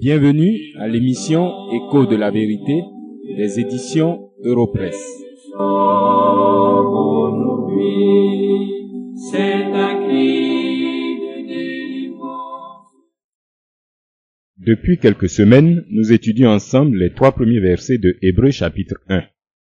Bienvenue à l'émission Écho de la vérité des éditions Europresse. Depuis quelques semaines, nous étudions ensemble les trois premiers versets de Hébreu chapitre 1.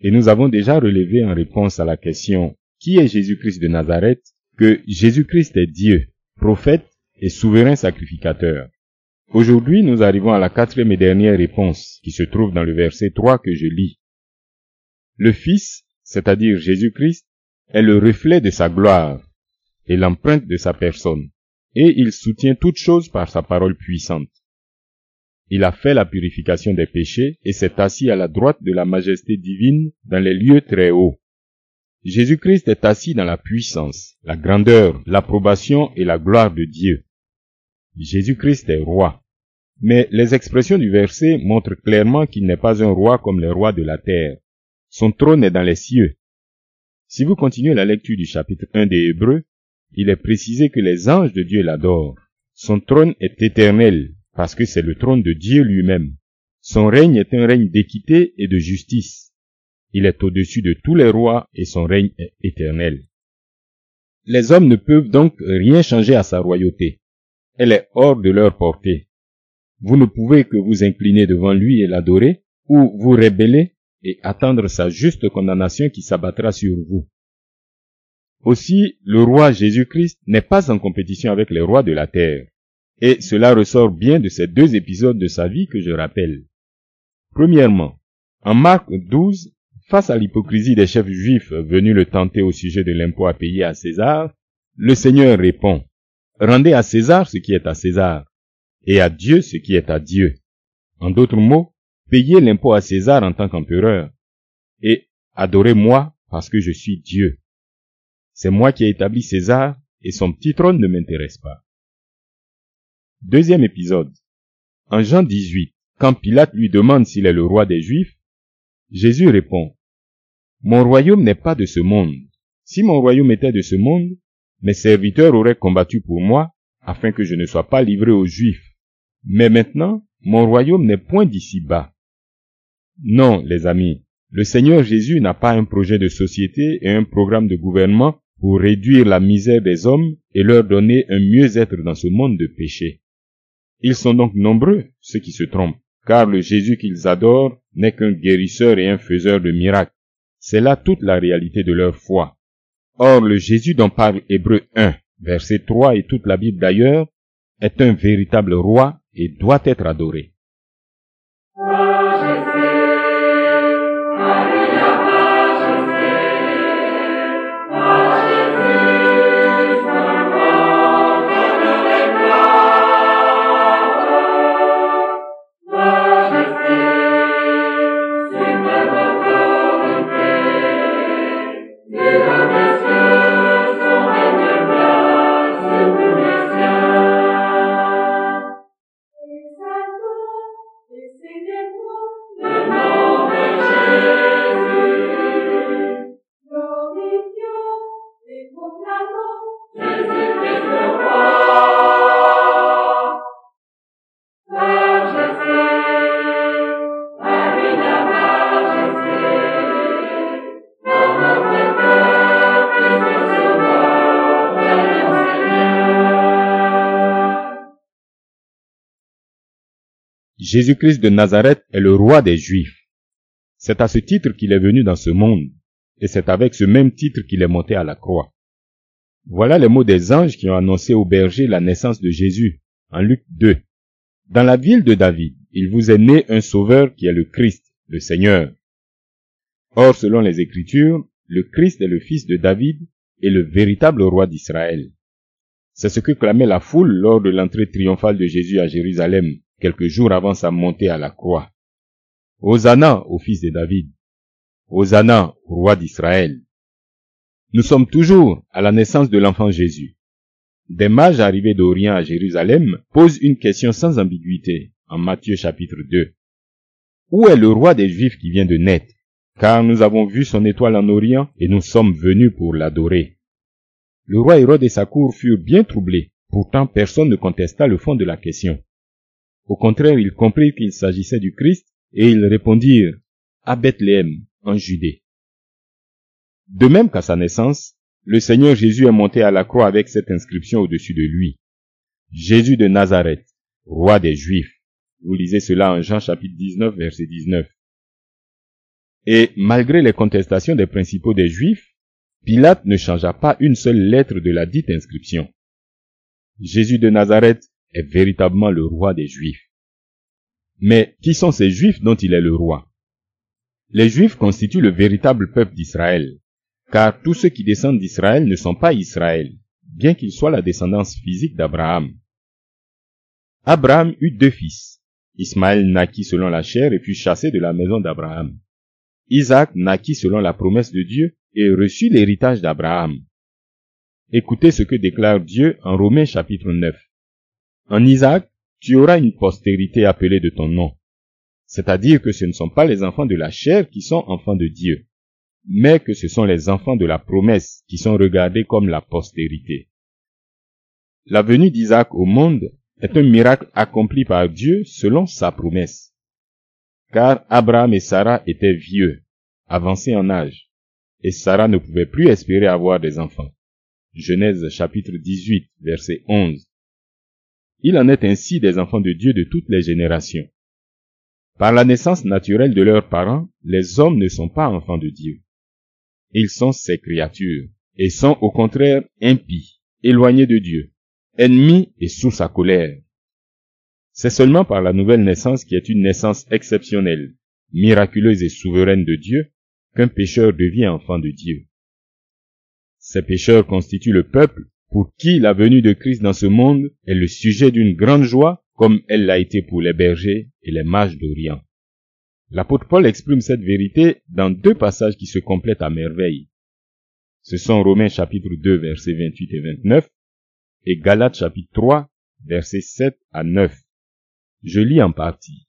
Et nous avons déjà relevé en réponse à la question Qui est Jésus-Christ de Nazareth que Jésus-Christ est Dieu, prophète et souverain sacrificateur. Aujourd'hui, nous arrivons à la quatrième et dernière réponse, qui se trouve dans le verset 3 que je lis. Le Fils, c'est-à-dire Jésus-Christ, est le reflet de sa gloire et l'empreinte de sa personne, et il soutient toutes choses par sa parole puissante. Il a fait la purification des péchés et s'est assis à la droite de la majesté divine dans les lieux très hauts. Jésus-Christ est assis dans la puissance, la grandeur, l'approbation et la gloire de Dieu. Jésus-Christ est roi. Mais les expressions du verset montrent clairement qu'il n'est pas un roi comme les rois de la terre. Son trône est dans les cieux. Si vous continuez la lecture du chapitre 1 des Hébreux, il est précisé que les anges de Dieu l'adorent. Son trône est éternel, parce que c'est le trône de Dieu lui-même. Son règne est un règne d'équité et de justice. Il est au-dessus de tous les rois et son règne est éternel. Les hommes ne peuvent donc rien changer à sa royauté elle est hors de leur portée. Vous ne pouvez que vous incliner devant lui et l'adorer, ou vous rébeller et attendre sa juste condamnation qui s'abattra sur vous. Aussi, le roi Jésus-Christ n'est pas en compétition avec les rois de la terre. Et cela ressort bien de ces deux épisodes de sa vie que je rappelle. Premièrement, en Marc 12, face à l'hypocrisie des chefs juifs venus le tenter au sujet de l'impôt à payer à César, le Seigneur répond, Rendez à César ce qui est à César, et à Dieu ce qui est à Dieu. En d'autres mots, payez l'impôt à César en tant qu'empereur, et adorez-moi parce que je suis Dieu. C'est moi qui ai établi César, et son petit trône ne m'intéresse pas. Deuxième épisode. En Jean 18, quand Pilate lui demande s'il est le roi des Juifs, Jésus répond, Mon royaume n'est pas de ce monde. Si mon royaume était de ce monde, mes serviteurs auraient combattu pour moi, afin que je ne sois pas livré aux Juifs. Mais maintenant, mon royaume n'est point d'ici bas. Non, les amis, le Seigneur Jésus n'a pas un projet de société et un programme de gouvernement pour réduire la misère des hommes et leur donner un mieux-être dans ce monde de péché. Ils sont donc nombreux, ceux qui se trompent, car le Jésus qu'ils adorent n'est qu'un guérisseur et un faiseur de miracles. C'est là toute la réalité de leur foi. Or, le Jésus dont parle Hébreu 1, verset 3 et toute la Bible d'ailleurs, est un véritable roi et doit être adoré. Jésus-Christ de Nazareth est le roi des Juifs. C'est à ce titre qu'il est venu dans ce monde, et c'est avec ce même titre qu'il est monté à la croix. Voilà les mots des anges qui ont annoncé au berger la naissance de Jésus, en Luc 2. Dans la ville de David, il vous est né un sauveur qui est le Christ, le Seigneur. Or, selon les Écritures, le Christ est le fils de David et le véritable roi d'Israël. C'est ce que clamait la foule lors de l'entrée triomphale de Jésus à Jérusalem, quelques jours avant sa montée à la croix. Hosanna au fils de David. Hosanna au roi d'Israël. Nous sommes toujours à la naissance de l'enfant Jésus. Des mages arrivés d'Orient à Jérusalem posent une question sans ambiguïté en Matthieu chapitre 2. Où est le roi des Juifs qui vient de naître? Car nous avons vu son étoile en Orient et nous sommes venus pour l'adorer. Le roi Hérode et sa cour furent bien troublés. Pourtant, personne ne contesta le fond de la question. Au contraire, ils comprirent qu'il s'agissait du Christ et ils répondirent à Bethléem, en Judée. De même qu'à sa naissance, le Seigneur Jésus est monté à la croix avec cette inscription au-dessus de lui. Jésus de Nazareth, roi des Juifs. Vous lisez cela en Jean chapitre 19, verset 19. Et malgré les contestations des principaux des Juifs, Pilate ne changea pas une seule lettre de la dite inscription. Jésus de Nazareth est véritablement le roi des Juifs. Mais qui sont ces Juifs dont il est le roi? Les Juifs constituent le véritable peuple d'Israël, car tous ceux qui descendent d'Israël ne sont pas Israël, bien qu'ils soient la descendance physique d'Abraham. Abraham eut deux fils. Ismaël naquit selon la chair et fut chassé de la maison d'Abraham. Isaac naquit selon la promesse de Dieu et reçut l'héritage d'Abraham. Écoutez ce que déclare Dieu en Romains chapitre 9. En Isaac, tu auras une postérité appelée de ton nom. C'est-à-dire que ce ne sont pas les enfants de la chair qui sont enfants de Dieu, mais que ce sont les enfants de la promesse qui sont regardés comme la postérité. La venue d'Isaac au monde est un miracle accompli par Dieu selon sa promesse. Car Abraham et Sarah étaient vieux, avancés en âge, et Sarah ne pouvait plus espérer avoir des enfants. Genèse chapitre 18, verset 11. Il en est ainsi des enfants de Dieu de toutes les générations. Par la naissance naturelle de leurs parents, les hommes ne sont pas enfants de Dieu. Ils sont ses créatures, et sont au contraire impies, éloignés de Dieu, ennemis et sous sa colère. C'est seulement par la nouvelle naissance qui est une naissance exceptionnelle, miraculeuse et souveraine de Dieu, qu'un pécheur devient enfant de Dieu. Ces pécheurs constituent le peuple pour qui la venue de Christ dans ce monde est le sujet d'une grande joie comme elle l'a été pour les bergers et les mages d'Orient. L'apôtre Paul exprime cette vérité dans deux passages qui se complètent à merveille. Ce sont Romains chapitre 2 versets 28 et 29 et Galates chapitre 3 versets 7 à 9. Je lis en partie.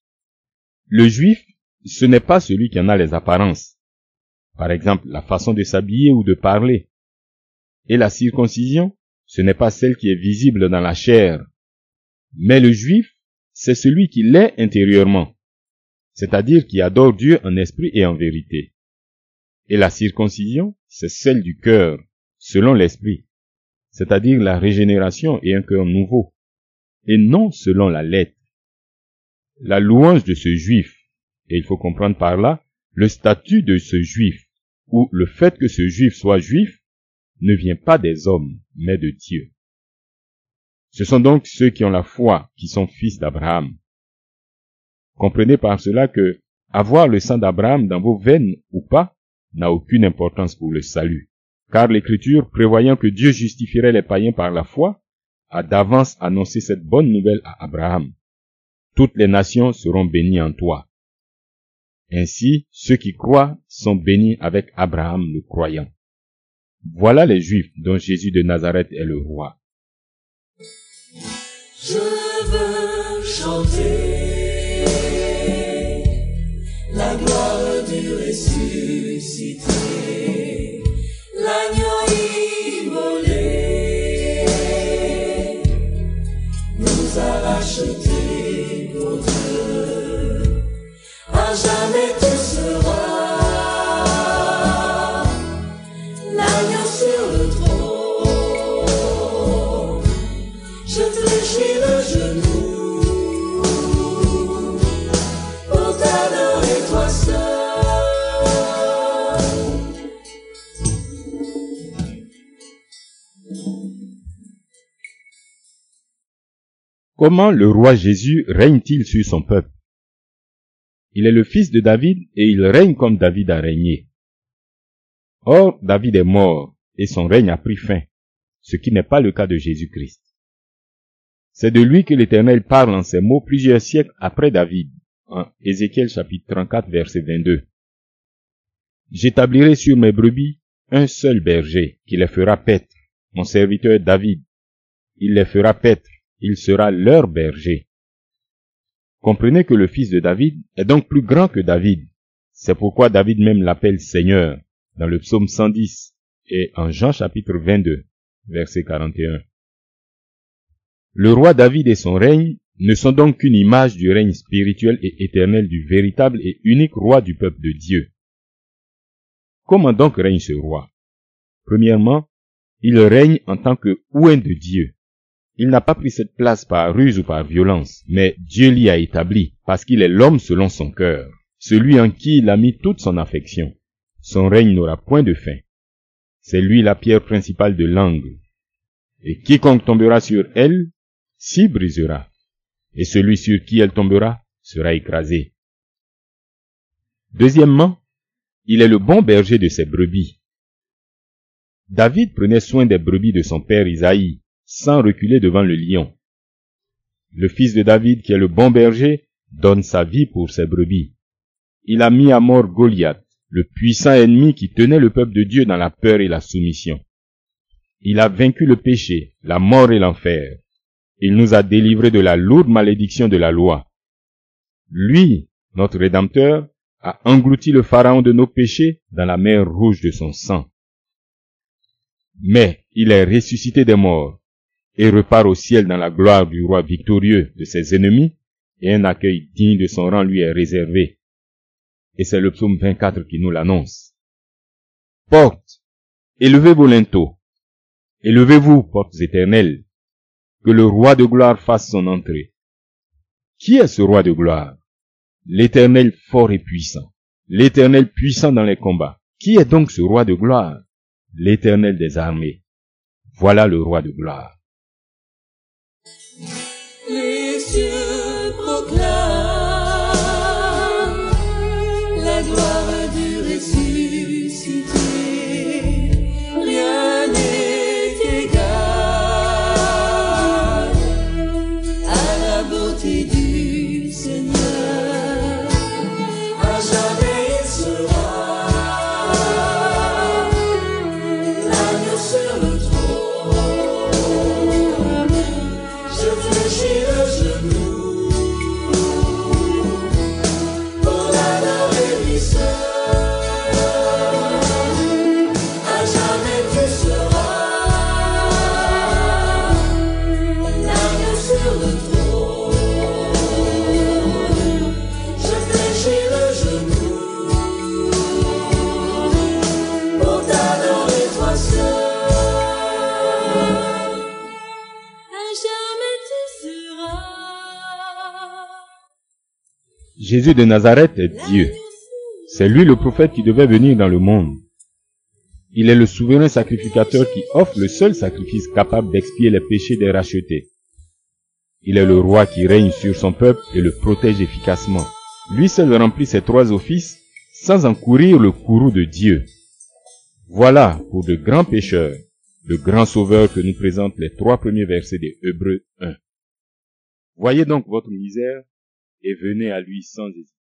Le juif, ce n'est pas celui qui en a les apparences. Par exemple, la façon de s'habiller ou de parler. Et la circoncision, ce n'est pas celle qui est visible dans la chair. Mais le juif, c'est celui qui l'est intérieurement c'est-à-dire qui adore Dieu en esprit et en vérité. Et la circoncision, c'est celle du cœur, selon l'esprit, c'est-à-dire la régénération et un cœur nouveau, et non selon la lettre. La louange de ce juif, et il faut comprendre par là le statut de ce juif, ou le fait que ce juif soit juif, ne vient pas des hommes, mais de Dieu. Ce sont donc ceux qui ont la foi qui sont fils d'Abraham. Comprenez par cela que avoir le sang d'Abraham dans vos veines ou pas n'a aucune importance pour le salut. Car l'Écriture, prévoyant que Dieu justifierait les païens par la foi, a d'avance annoncé cette bonne nouvelle à Abraham. Toutes les nations seront bénies en toi. Ainsi, ceux qui croient sont bénis avec Abraham le croyant. Voilà les Juifs dont Jésus de Nazareth est le roi. La gloire du ressuscité, l'agneau immolé Comment le roi Jésus règne-t-il sur son peuple? Il est le fils de David et il règne comme David a régné. Or, David est mort et son règne a pris fin, ce qui n'est pas le cas de Jésus-Christ. C'est de lui que l'Éternel parle en ces mots plusieurs siècles après David, en Ézéchiel chapitre 34 verset 22. J'établirai sur mes brebis un seul berger qui les fera paître, mon serviteur David. Il les fera paître, il sera leur berger. Comprenez que le fils de David est donc plus grand que David. C'est pourquoi David même l'appelle Seigneur dans le psaume 110 et en Jean chapitre 22, verset 41. Le roi David et son règne ne sont donc qu'une image du règne spirituel et éternel du véritable et unique roi du peuple de Dieu. Comment donc règne ce roi? Premièrement, il règne en tant que ouin de Dieu. Il n'a pas pris cette place par ruse ou par violence, mais Dieu l'y a établi, parce qu'il est l'homme selon son cœur, celui en qui il a mis toute son affection. Son règne n'aura point de fin. C'est lui la pierre principale de l'angle. Et quiconque tombera sur elle, s'y brisera. Et celui sur qui elle tombera sera écrasé. Deuxièmement, il est le bon berger de ses brebis. David prenait soin des brebis de son père Isaïe, sans reculer devant le lion. Le fils de David, qui est le bon berger, donne sa vie pour ses brebis. Il a mis à mort Goliath, le puissant ennemi qui tenait le peuple de Dieu dans la peur et la soumission. Il a vaincu le péché, la mort et l'enfer. Il nous a délivrés de la lourde malédiction de la loi. Lui, notre Rédempteur, a englouti le Pharaon de nos péchés dans la mer rouge de son sang. Mais il est ressuscité des morts et repart au ciel dans la gloire du roi victorieux de ses ennemis, et un accueil digne de son rang lui est réservé. Et c'est le psaume 24 qui nous l'annonce. Porte, élevez vos linteaux, élevez-vous, portes éternelles, que le roi de gloire fasse son entrée. Qui est ce roi de gloire? L'éternel fort et puissant, l'éternel puissant dans les combats. Qui est donc ce roi de gloire? L'éternel des armées. Voilà le roi de gloire. Les cieux proclament la gloire Jésus de Nazareth est Dieu. C'est lui le prophète qui devait venir dans le monde. Il est le souverain sacrificateur qui offre le seul sacrifice capable d'expier les péchés des rachetés. Il est le roi qui règne sur son peuple et le protège efficacement. Lui seul remplit ses trois offices sans encourir le courroux de Dieu. Voilà, pour de grands pécheurs, le grand sauveur que nous présentent les trois premiers versets des Hébreux 1. Voyez donc votre misère et venez à lui sans hésiter.